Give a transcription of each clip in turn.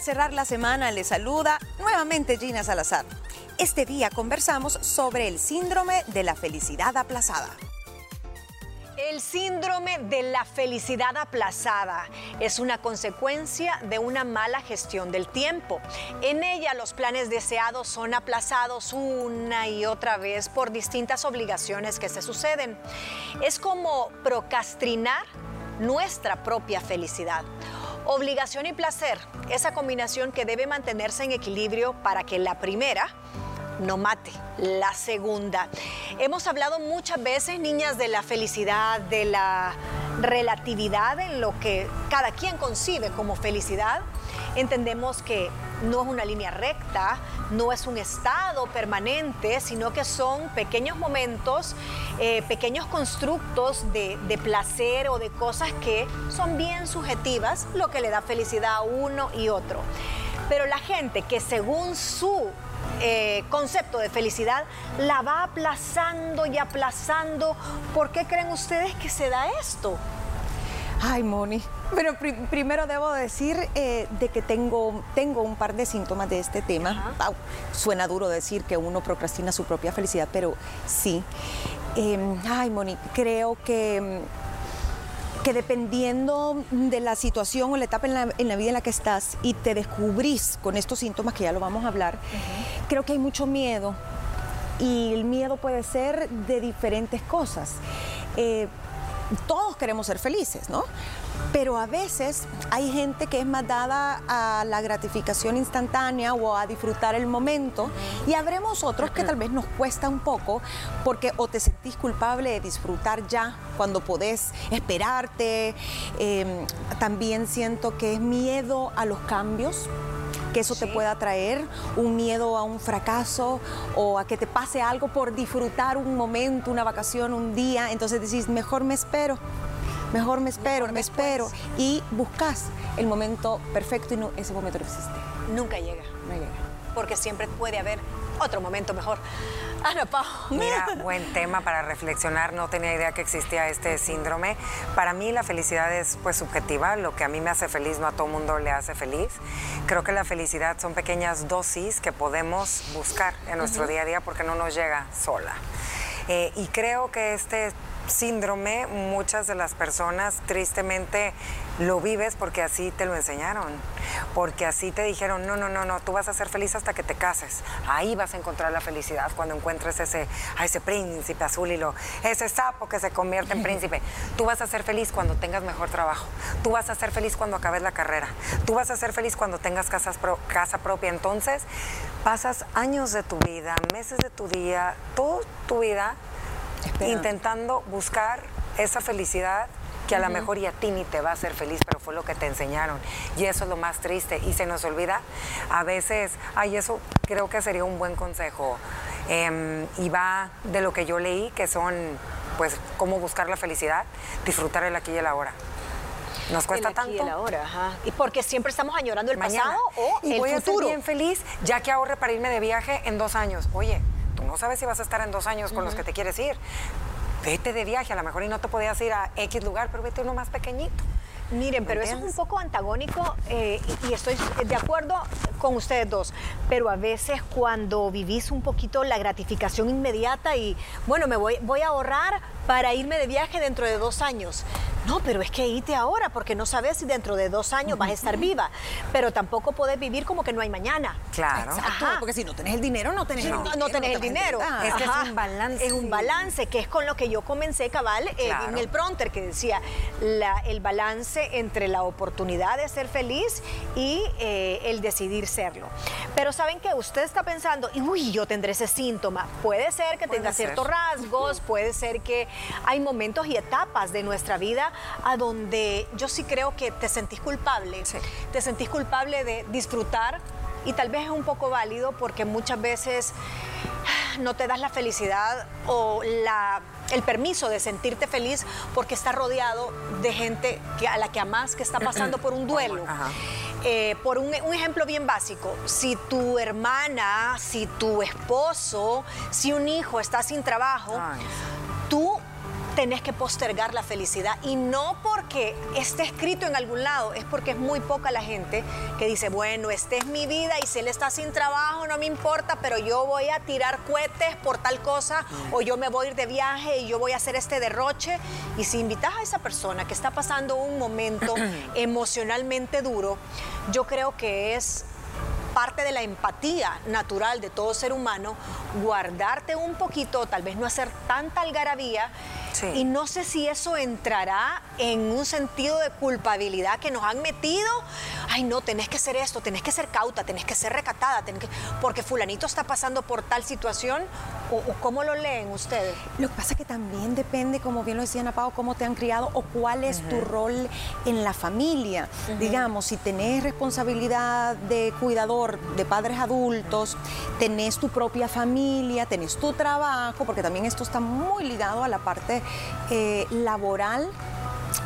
Cerrar la semana le saluda nuevamente Gina Salazar. Este día conversamos sobre el síndrome de la felicidad aplazada. El síndrome de la felicidad aplazada es una consecuencia de una mala gestión del tiempo. En ella los planes deseados son aplazados una y otra vez por distintas obligaciones que se suceden. Es como procrastinar nuestra propia felicidad. Obligación y placer, esa combinación que debe mantenerse en equilibrio para que la primera no mate la segunda. Hemos hablado muchas veces, niñas, de la felicidad, de la relatividad en lo que cada quien concibe como felicidad. Entendemos que no es una línea recta, no es un estado permanente, sino que son pequeños momentos, eh, pequeños constructos de, de placer o de cosas que son bien subjetivas, lo que le da felicidad a uno y otro. Pero la gente que según su eh, concepto de felicidad la va aplazando y aplazando. ¿Por qué creen ustedes que se da esto? Ay, Moni. Pero primero debo decir eh, de que tengo, tengo un par de síntomas de este tema. suena duro decir que uno procrastina su propia felicidad, pero sí. Em, ay, Moni, creo que que dependiendo de la situación o la etapa en la, vida en la que estás y te descubrís con estos síntomas, que ya lo vamos a hablar, creo que hay mucho miedo. Y el miedo puede ser de diferentes cosas. Eh, todos queremos ser felices, ¿no? Pero a veces hay gente que es más dada a la gratificación instantánea o a disfrutar el momento y habremos otros que tal vez nos cuesta un poco porque o te sentís culpable de disfrutar ya cuando podés esperarte. Em, también siento que es miedo a los cambios que eso te pueda traer, un miedo a un fracaso o a que te pase algo por disfrutar un momento, una vacación, un día. Entonces decís, mejor me espero mejor me espero, me espero y buscas el momento perfecto y no, ese momento no existe. Nunca llega. No llega. Porque siempre puede haber otro momento mejor. Ana Pau. Mira, buen tema para reflexionar. No tenía idea que existía este síndrome. Para mí la felicidad es pues subjetiva. Lo que a mí me hace feliz no a todo mundo le hace feliz. Creo que la felicidad son pequeñas dosis que podemos buscar en nuestro día a día porque no nos llega sola. Eh, y creo que este síndrome, muchas de las personas tristemente lo vives porque así te lo enseñaron, porque así te dijeron, no, no, no, no, tú vas a ser feliz hasta que te cases, ahí vas a encontrar la felicidad cuando encuentres ese, a ese príncipe azul y lo, ese sapo que se convierte en príncipe, tú vas a ser feliz cuando tengas mejor trabajo, tú vas a ser feliz cuando acabes la carrera, tú vas a ser feliz cuando tengas casas casa propia, entonces pasas años de tu vida, meses de tu día, toda tu vida intentando buscar esa felicidad que a lo mejor y a ti ni te va a hacer feliz, pero fue lo que te enseñaron. Y eso es lo más triste. Y se nos olvida a veces, ay, eso creo que sería un buen consejo. Em, y va de lo que yo leí, que son, pues, cómo buscar la felicidad, disfrutar el aquí y el ahora. Nos cuesta el aquí tanto. Y el ahora, ajá. Y porque siempre estamos añorando el pasado o y el voy futuro. a ser bien feliz, ya que ahorre para irme de viaje en dos años. Oye, no sabes si vas a estar en dos años con los que te quieres ir. Vete de viaje, a lo mejor y no te podías ir a X lugar, pero vete uno más pequeñito. Miren, pero eso es un poco antagónico eh, y estoy de acuerdo con ustedes dos, pero a veces cuando vivís un poquito la gratificación inmediata y, bueno, me voy, voy a ahorrar para irme de viaje dentro de dos años. No, pero es que irte ahora porque no sabes si dentro de dos años vas a estar viva, pero tampoco puedes vivir como que no hay mañana. Claro. Exacto, porque si no tenés el dinero, no tenés, no, no tenés el dinero. Es que es un balance. Es un balance, que es con lo que yo comencé, cabal, eh, en el pronter, que decía el balance entre la oportunidad de ser feliz y eh, el decidir serlo. Pero saben que usted está pensando, uy, yo tendré ese síntoma. Puede ser que tenga ciertos rasgos, puede ser que hay momentos y etapas de nuestra vida a donde yo sí creo que te sentís culpable. Te sentís culpable de disfrutar y tal vez es un poco válido porque muchas veces no te das la felicidad o la, el permiso de sentirte feliz porque estás rodeado de gente que, a la que amás que está pasando por un duelo. Eh, por un, ejemplo bien básico, si tu hermana, si tu esposo, si un hijo está sin trabajo, tú tenés que postergar la felicidad. Y no porque esté escrito en algún lado, es porque es muy poca la gente que dice, bueno, esta es mi vida y si él está sin trabajo, no me importa, pero yo voy a tirar cohetes por tal cosa, o yo me voy a ir de viaje y yo voy a hacer este derroche. Y si invitas a esa persona que está pasando un momento emocionalmente duro, yo creo que es parte de la empatía natural de todo ser humano, guardarte un poquito, tal vez no hacer tanta algarabía. Y no sé si eso entrará en un sentido de culpabilidad que nos han metido. Ay, no, tenés que ser esto, tenés que ser cauta, tenés que ser recatada, tenés que... porque fulanito está pasando por tal situación. ¿O, cómo lo leen ustedes? Lo que pasa es que también depende, como bien lo decía Ana Pao, cómo te han criado o cuál es tu rol en la familia. Digamos, si tenés responsabilidad de cuidador de padres adultos, tenés tu propia familia, tenés tu trabajo, porque también esto está muy ligado a la parte eh, laboral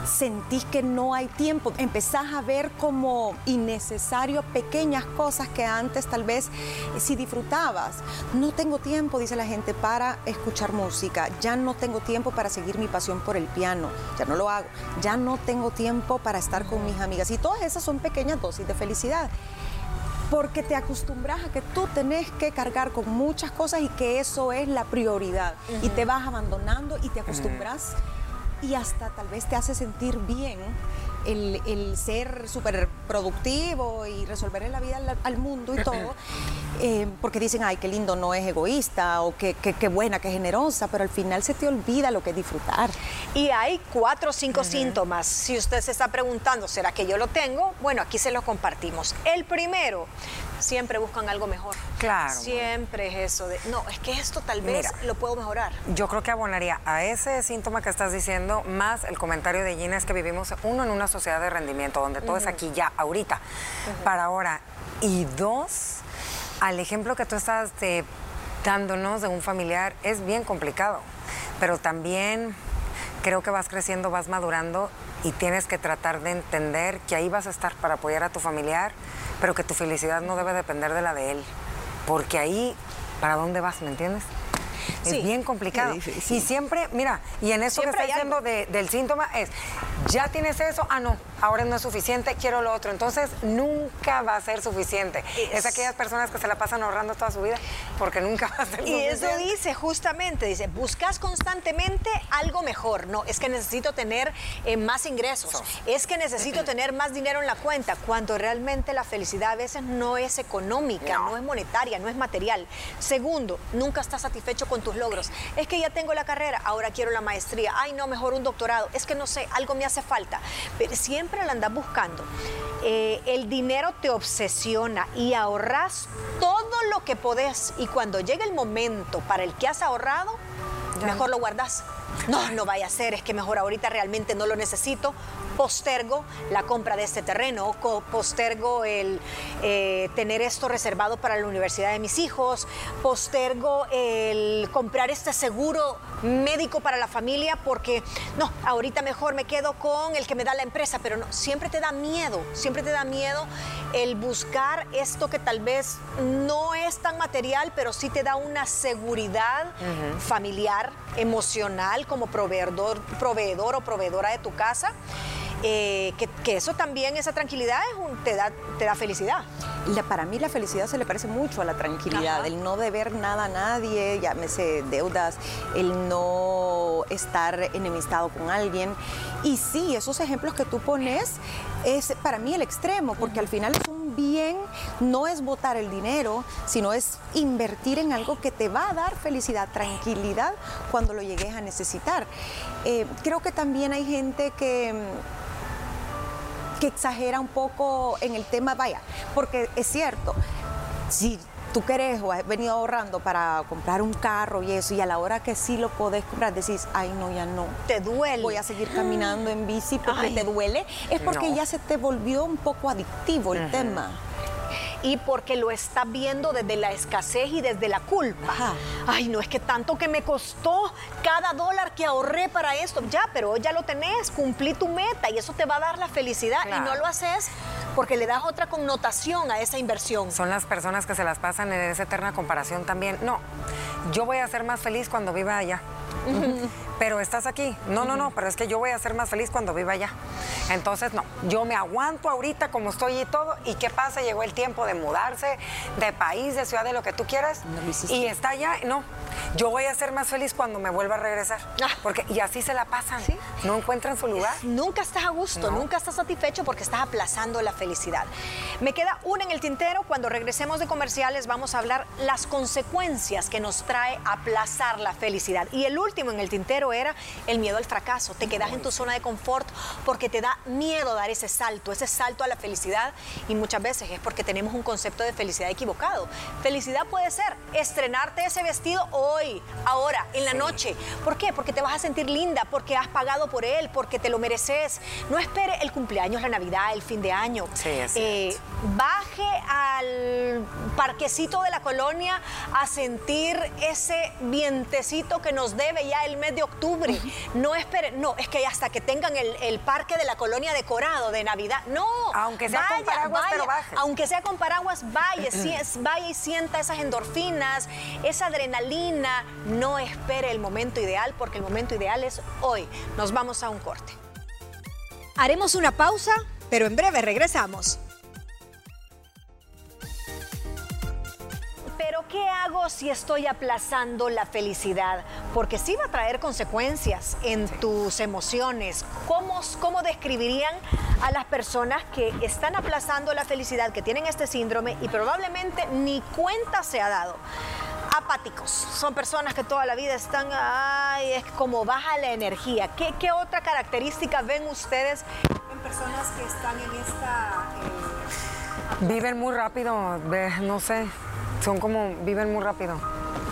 sentís que no hay tiempo, empezás a ver como innecesario pequeñas cosas que antes tal vez eh, si disfrutabas. No tengo tiempo, dice la gente, para escuchar música, ya no tengo tiempo para seguir mi pasión por el piano, ya no lo hago, ya no tengo tiempo para estar con mis amigas. Y todas esas son pequeñas dosis de felicidad porque te acostumbras a que tú tenés que cargar con muchas cosas y que eso es la prioridad. Y te vas abandonando y te acostumbras y hasta tal vez te hace sentir bien el, ser súper productivo y resolver la vida al, mundo y todo, eh, porque dicen, ay, qué lindo, no es egoísta o qué, qué, buena, qué generosa, pero al final se te olvida lo que es disfrutar. Y hay cuatro o cinco síntomas. Si usted se está preguntando, ¿será que yo lo tengo? Bueno, aquí se lo compartimos. El primero, siempre buscan algo mejor. Claro. Siempre es eso de, no, es que esto tal vez lo puedo mejorar. Yo creo que abonaría a ese síntoma que estás diciendo, más el comentario de Gina, es que vivimos uno en una sociedad de rendimiento, donde todo es aquí ya, ahorita, para ahora. Y dos, al ejemplo que tú estás dándonos de un familiar, es bien complicado, pero también creo que vas creciendo, vas madurando y tienes que tratar de entender que ahí vas a estar para apoyar a tu familiar, pero que tu felicidad no debe depender de la de él, porque ahí, ¿para dónde vas? ¿Me entiendes? Es bien complicado. Y siempre, mira, y en eso que está diciendo del síntoma es, ya tienes eso, ah, no, ahora no es suficiente, quiero lo otro. Entonces, nunca va a ser suficiente. Es, aquellas personas que se la pasan ahorrando toda su vida porque nunca va a ser suficiente. Y eso dice, justamente, dice, buscas constantemente algo mejor. No, es que necesito tener eh, más ingresos, es que necesito tener más dinero en la cuenta, cuando realmente la felicidad a veces no es económica, no, no es monetaria, no es material. Segundo, nunca estás satisfecho con tus logros. Es que ya tengo la carrera, ahora quiero la maestría. Ay, no, mejor un doctorado. Es que no sé, algo me hace falta. Pero siempre la andas buscando. Eh, el dinero te obsesiona y ahorras todo lo que podés. Y cuando llega el momento para el que has ahorrado, mejor lo guardas. No, no vaya a ser, es que mejor ahorita realmente no lo necesito. Postergo la compra de este terreno, postergo el eh, tener esto reservado para la universidad de mis hijos, postergo el comprar este seguro médico para la familia porque no, ahorita mejor me quedo con el que me da la empresa, pero no, siempre te da miedo, siempre te da miedo el buscar esto que tal vez no es tan material, pero sí te da una seguridad familiar, emocional como proveedor, proveedor o proveedora de tu casa. Eh, que, eso también, esa tranquilidad te, da, te da felicidad. para mí la felicidad se le parece mucho a la tranquilidad, el no deber nada a nadie, llámese deudas, el no estar enemistado con alguien. Y sí, esos ejemplos que tú pones es para mí el extremo, porque al final es un bien, no es botar el dinero, sino es invertir en algo que te va a dar felicidad, tranquilidad cuando lo llegues a necesitar. Eh, creo que también hay gente que que exagera un poco en el tema, vaya, porque es cierto, si tú querés o has venido ahorrando para comprar un carro y eso, y a la hora que sí lo podés comprar, decís, ay, no, ya no. Te duele. Voy a seguir caminando en bici porque te duele. Es porque ya se te volvió un poco adictivo el tema y porque lo está viendo desde la escasez y desde la culpa. Ay, no es que tanto que me costó cada dólar que ahorré para esto. Ya, pero ya lo tenés, cumplí tu meta y eso te va a dar la felicidad y no lo haces porque le das otra connotación a esa inversión. Son las personas que se las pasan en esa eterna comparación también. No, yo voy a ser más feliz cuando viva allá. Pero estás aquí. No, no, no, pero es que yo voy a ser más feliz cuando viva allá. Entonces, no, yo me aguanto ahorita como estoy y todo. ¿Y qué pasa? Llegó el tiempo de mudarse de país, de ciudad, de lo que tú quieras. y está allá. No, yo voy a ser más feliz cuando me vuelva a regresar. Ah. Porque, y así se la pasan. No encuentran su lugar. Nunca estás a gusto, nunca estás satisfecho porque estás aplazando la felicidad. Me queda una en el tintero. Cuando regresemos de comerciales vamos a hablar las consecuencias que nos trae aplazar la felicidad. Y el último en el tintero era el miedo al fracaso. Te quedas en tu zona de confort porque te da miedo dar ese salto, ese salto a la felicidad. Y muchas veces es porque tenemos un concepto de felicidad equivocado. Felicidad puede ser estrenarte ese vestido hoy, ahora, en la noche. ¿Por qué? Porque te vas a sentir linda, porque has pagado por él, porque te lo mereces. No espere el cumpleaños, la Navidad, el fin de año. Sí, eh, baje al parquecito de la colonia a sentir ese vientecito que nos debe ya el mes de octubre. No espere, no, es que hasta que tengan el, parque de la colonia decorado de Navidad. No. Aunque sea con paraguas, pero baje. Aunque sea con paraguas, vaya, vaya y sienta esas endorfinas, esa adrenalina. No espere el momento ideal porque el momento ideal es hoy. Nos vamos a un corte. Haremos una pausa, pero en breve regresamos. Pero ¿qué hago si estoy aplazando la felicidad? Porque sí va a traer consecuencias en tus emociones. ¿Cómo, ¿Cómo describirían a las personas que están aplazando la felicidad, que tienen este síndrome y probablemente ni cuenta se ha dado? Apáticos. Son personas que toda la vida están, ay, es como baja la energía. ¿Qué, qué otra característica ven ustedes en personas que están en esta... Eh, viven muy rápido, no sé, son como, viven muy rápido.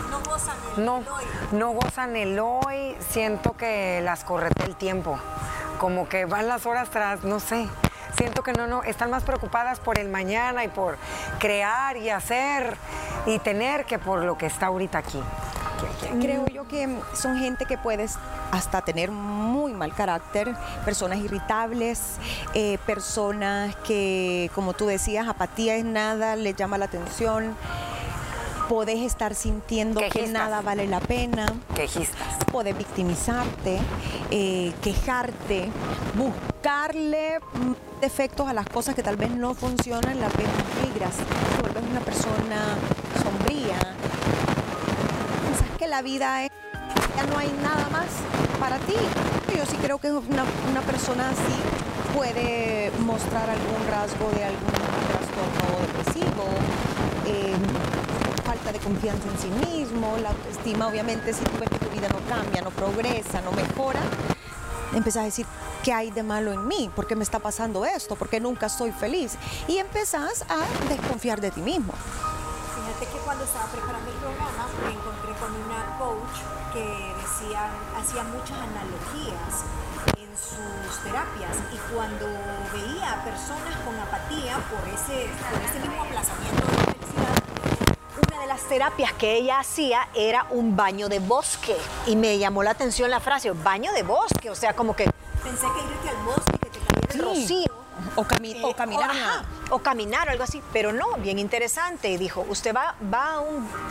No gozan el no, hoy. No gozan el hoy, siento que las correte el tiempo, como que van las horas tras, no sé siento que no, no, están más preocupadas por el mañana y por crear y hacer y tener que por lo que está ahorita aquí. Creo yo que son gente que puedes hasta tener muy mal carácter, personas irritables, eh, personas que, como tú decías, apatía es nada, les llama la atención podés estar sintiendo que nada vale la pena. Quejistas. Podés victimizarte, eh, quejarte, buscarle defectos a las cosas que tal vez no funcionan, las ves negras. Te vuelves una persona sombría. Piensas que la vida es, ya no hay nada más para ti. Yo sí creo que una, una persona así puede mostrar algún rasgo de algún trastorno depresivo. Confianza en sí mismo, la autoestima, obviamente, si tú ves que tu vida no cambia, no progresa, no mejora, empezás a decir, ¿qué hay de malo en mí? ¿Por qué me está pasando esto? ¿Por qué nunca soy feliz? Y empezás a desconfiar de ti mismo. Fíjate que cuando estaba preparando el programa me encontré con una coach que decía, hacía muchas analogías en sus terapias y cuando veía a personas con apatía por ese, por ese mismo aplazamiento de felicidad, las terapias que ella hacía era un baño de bosque y me llamó la atención la frase, baño de bosque, o sea, como que... Pensé que irte al bosque, que te cayera el rocío. O, o, caminar. O, caminar, algo así. Pero no, bien interesante. Dijo, usted va, va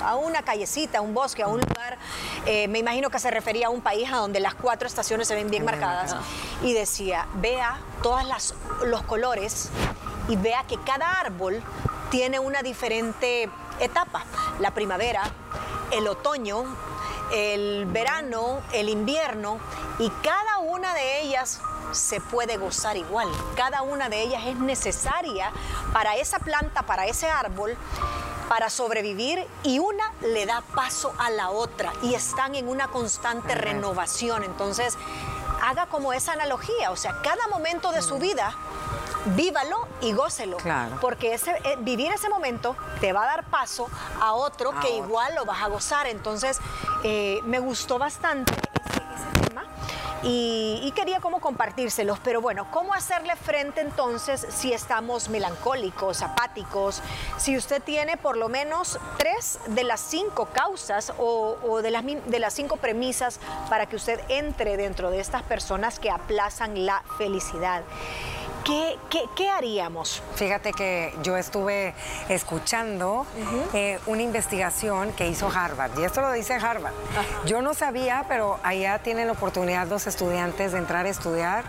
a, una callecita, a un bosque, a un lugar, eh, me imagino que se refería a un país a donde las cuatro estaciones se ven bien marcadas. Y decía, vea todos los colores y vea que cada árbol tiene una diferente etapa. La primavera, el otoño, el verano, el invierno y cada una de ellas se puede gozar igual. Cada una de ellas es necesaria para esa planta, para ese árbol, para sobrevivir y una le da paso a la otra y están en una constante renovación. Entonces, haga como esa analogía, o sea, cada momento de su vida vívalo y gócelo. Porque ese, eh, vivir ese momento te va a dar paso a otro que igual lo vas a gozar. Entonces, eh, me gustó bastante ese, tema. Y, quería como compartírselos, pero bueno, ¿cómo hacerle frente entonces si estamos melancólicos, apáticos? Si usted tiene por lo menos tres de las cinco causas o, o de, las, de las cinco premisas para que usted entre dentro de estas personas que aplazan la felicidad. ¿Qué, qué, haríamos? Fíjate que yo estuve escuchando eh, una investigación que hizo Harvard, y esto lo dice Harvard. Yo no sabía, pero allá tienen la oportunidad los estudiantes de entrar a estudiar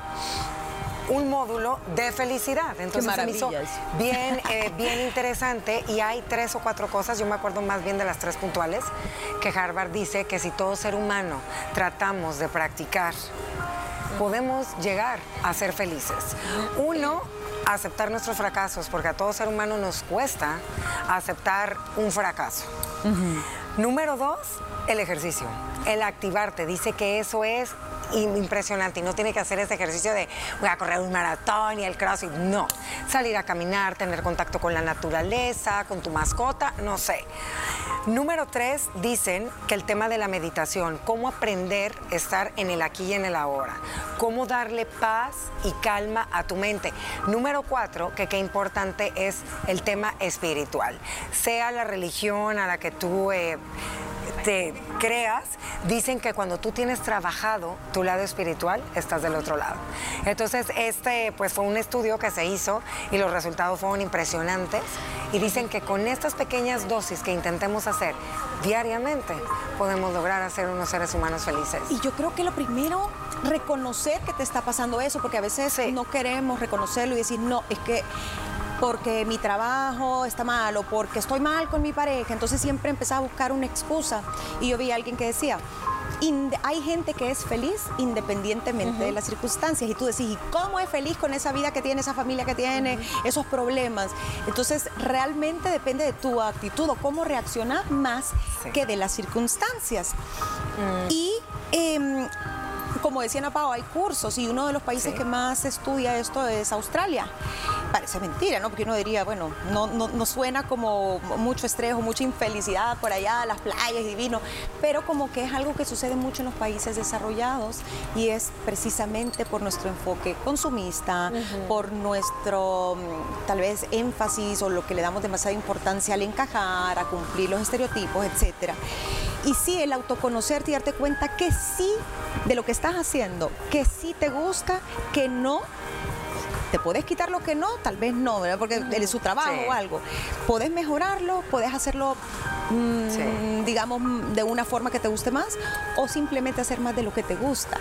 un módulo de felicidad. Entonces se me hizo bien, eh, bien interesante y hay tres o cuatro cosas, yo me acuerdo más bien de las tres puntuales, que Harvard dice que si todo ser humano tratamos de practicar, podemos llegar a ser felices. Uno, aceptar nuestros fracasos, porque a todo ser humano nos cuesta aceptar un fracaso. Número dos, el ejercicio, el activarte. Dice que eso es impresionante y no tiene que hacer ese ejercicio de voy a correr un maratón y el crossfit. No, salir a caminar, tener contacto con la naturaleza, con tu mascota, no sé. Número tres, dicen que el tema de la meditación, cómo aprender a estar en el aquí y en el ahora, cómo darle paz y calma a tu mente. Número cuatro, que qué importante es el tema espiritual, sea la religión a la que tú... Eh, te creas, dicen que cuando tú tienes trabajado tu lado espiritual, estás del otro lado. Entonces, este pues fue un estudio que se hizo y los resultados fueron impresionantes y dicen que con estas pequeñas dosis que intentemos hacer diariamente, podemos lograr hacer unos seres humanos felices. Y yo creo que lo primero, reconocer que te está pasando eso, porque a veces no queremos reconocerlo y decir, no, es que porque mi trabajo está mal o porque estoy mal con mi pareja. Entonces siempre empezaba a buscar una excusa. Y yo vi a alguien que decía, hay gente que es feliz independientemente de las circunstancias. Y tú decís, ¿y cómo es feliz con esa vida que tiene, esa familia que tiene, esos problemas? Entonces, realmente depende de tu actitud o cómo reaccionas más que de las circunstancias. Mm. Y em, como decía Ana Pau, hay cursos y uno de los países que más estudia esto es Australia. Parece mentira, ¿no? Porque uno diría, bueno, no, no, suena como mucho estrés o mucha infelicidad por allá, las playas divino, pero como que es algo que sucede mucho en los países desarrollados y es precisamente por nuestro enfoque consumista, por nuestro mm, tal vez énfasis o lo que le damos demasiada importancia al encajar, a cumplir los estereotipos, etcétera. Y sí, el autoconocerte y darte cuenta que sí, de lo que estás haciendo, que sí te gusta, que no te puedes quitar lo que no, tal vez no, ¿verdad? porque es su trabajo o algo. Puedes mejorarlo, puedes hacerlo, mm, digamos, de una forma que te guste más o simplemente hacer más de lo que te gusta.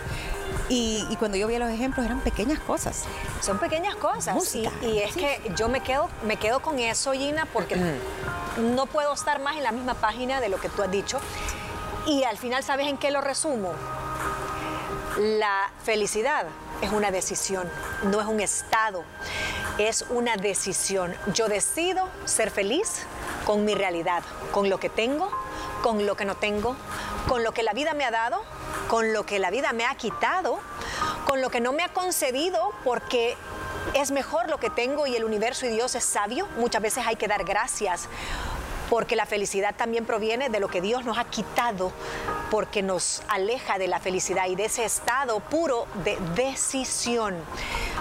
Y, cuando yo vi los ejemplos eran pequeñas cosas. Son pequeñas cosas. y, es que yo me quedo, me quedo con eso, Gina, porque no puedo estar más en la misma página de lo que tú has dicho. Y al final, ¿sabes en qué lo resumo? La felicidad es una decisión, no es un estado, es una decisión. Yo decido ser feliz con mi realidad, con lo que tengo, con lo que no tengo, con lo que la vida me ha dado, con lo que la vida me ha quitado, con lo que no me ha concedido porque es mejor lo que tengo y el universo y Dios es sabio. Muchas veces hay que dar gracias porque la felicidad también proviene de lo que Dios nos ha quitado, porque nos aleja de la felicidad y de ese estado puro de decisión.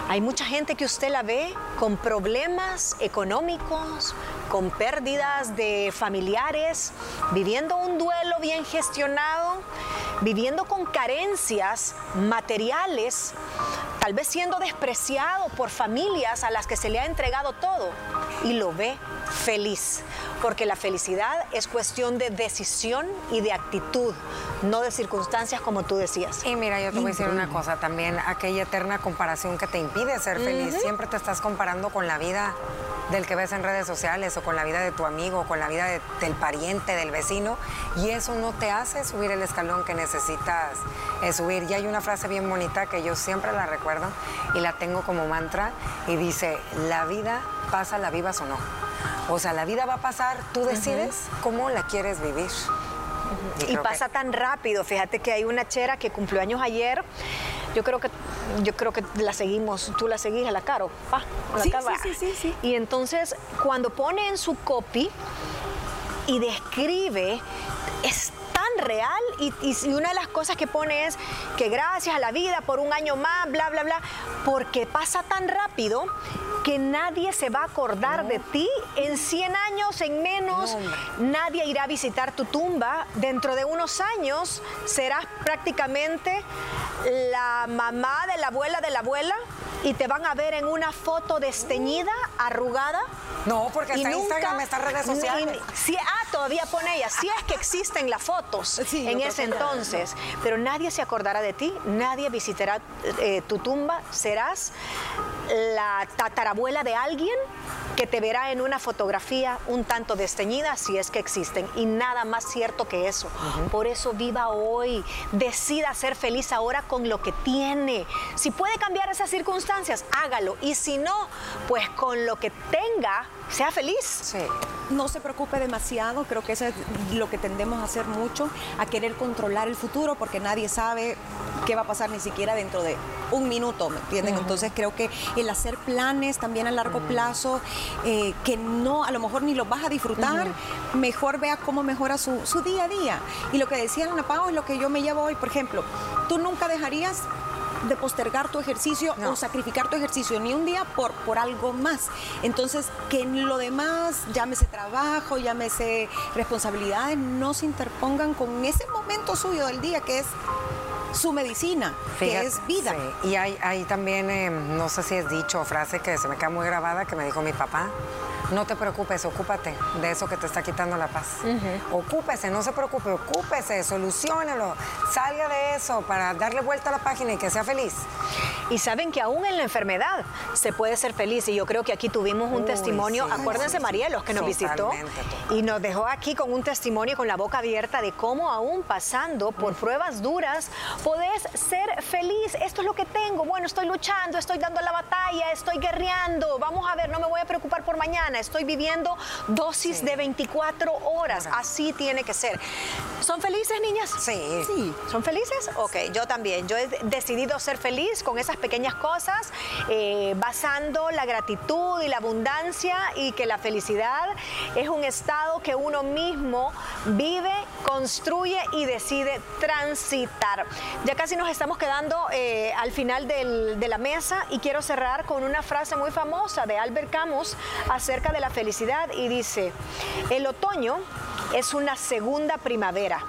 Hay mucha gente que usted la ve con problemas económicos, con pérdidas de familiares, viviendo un duelo bien gestionado, viviendo con carencias materiales, tal vez siendo despreciado por familias a las que se le ha entregado todo y lo ve feliz porque la felicidad es cuestión de decisión y de actitud, no de circunstancias como tú decías. Y mira, yo te voy a decir una cosa también, aquella eterna comparación que te impide ser feliz, siempre te estás comparando con la vida del que ves en redes sociales o con la vida de tu amigo, o con la vida del pariente, del vecino, y eso no te hace subir el escalón que necesitas eh, subir. Y hay una frase bien bonita que yo siempre la recuerdo y la tengo como mantra y dice, la vida pasa, la vivas o no. O sea, la vida va a pasar, tú decides cómo la quieres vivir. Y, pasa tan rápido. Fíjate que hay una chera que cumplió años ayer. Yo creo que yo creo que la seguimos, tú la seguís a la Caro, pa, sí, sí, sí, sí, Y entonces cuando pone en su copy y describe es real y, y, una de las cosas que pone es que gracias a la vida por un año más, bla, bla, bla, porque pasa tan rápido que nadie se va a acordar de ti. En 100 años, en menos, nadie irá a visitar tu tumba. Dentro de unos años serás prácticamente la mamá de la abuela de la abuela y te van a ver en una foto desteñida, arrugada. No, porque está nunca- Instagram, está redes sociales. sí, ah, todavía pone ella. Sí es que existen las fotos Sí, en ese entonces, pero nadie se acordará de ti, nadie visitará eh, tu tumba, serás la tatarabuela de alguien que te verá en una fotografía un tanto desteñida si es que existen y nada más cierto que eso. Por eso viva hoy, decida ser feliz ahora con lo que tiene. Si puede cambiar esas circunstancias, hágalo y si no, pues con lo que tenga, sea feliz. Sí. No se preocupe demasiado, creo que eso es lo que tendemos a hacer mucho, a querer controlar el futuro porque nadie sabe qué va a pasar ni siquiera dentro de un minuto, ¿me entienden? Entonces creo que el hacer planes también a largo plazo, eh, que no, a lo mejor ni los vas a disfrutar, mejor vea cómo mejora su, su día a día. Y lo que decía Ana Pao es lo que yo me llevo hoy, por ejemplo, tú nunca dejarías de postergar tu ejercicio No. o sacrificar tu ejercicio ni un día por, por algo más. Entonces, que en lo demás, llámese trabajo, llámese responsabilidades, no se interpongan con ese momento suyo del día que es su medicina, que es vida. sí. Y hay, hay también, eh, no sé si es dicho o frase que se me queda muy grabada, que me dijo mi papá. No te preocupes, ocúpate de eso que te está quitando la paz. Ocúpese, no se preocupe, ocúpese, solucionalo, salga de eso para darle vuelta a la página y que sea feliz. Y saben que aún en la enfermedad se puede ser feliz. Y yo creo que aquí tuvimos un Uy, testimonio. sí, Acuérdense, sí. María, los que nos visitó. Y nos dejó aquí con un testimonio con la boca abierta de cómo aún pasando por pruebas duras, podés ser feliz. Esto es lo que tengo. Bueno, estoy luchando, estoy dando la batalla, estoy guerreando. Vamos a ver, no me voy a preocupar por mañana. Estoy viviendo dosis de 24 horas. Así tiene que ser. ¿Son felices, niñas? Sí. Sí. ¿Son felices? Ok, yo también. Yo he decidido ser feliz con esas pequeñas cosas, eh, basando la gratitud y la abundancia y que la felicidad es un estado que uno mismo vive, construye y decide transitar. Ya casi nos estamos quedando eh, al final del- de la mesa y quiero cerrar con una frase muy famosa de Albert Camus acerca de la felicidad y dice, el otoño es una segunda primavera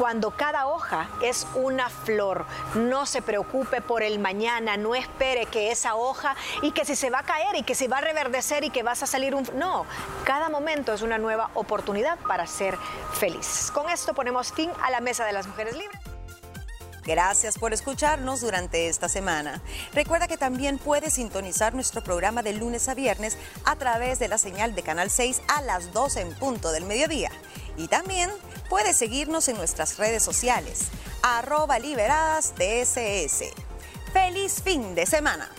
cuando cada hoja es una flor. No se preocupe por el mañana, no espere que esa hoja y que si se va a caer y que si va a reverdecer y que vas a salir un... No, cada momento es una nueva oportunidad para ser feliz. Con esto ponemos fin a la Mesa de las Mujeres Libres. Gracias por escucharnos durante esta semana. Recuerda que también puedes sintonizar nuestro programa de lunes a viernes a través de la señal de Canal 6 a las 12 en punto del mediodía. Y también puedes seguirnos en nuestras redes sociales, arroba liberadas TSS. ¡Feliz fin de semana!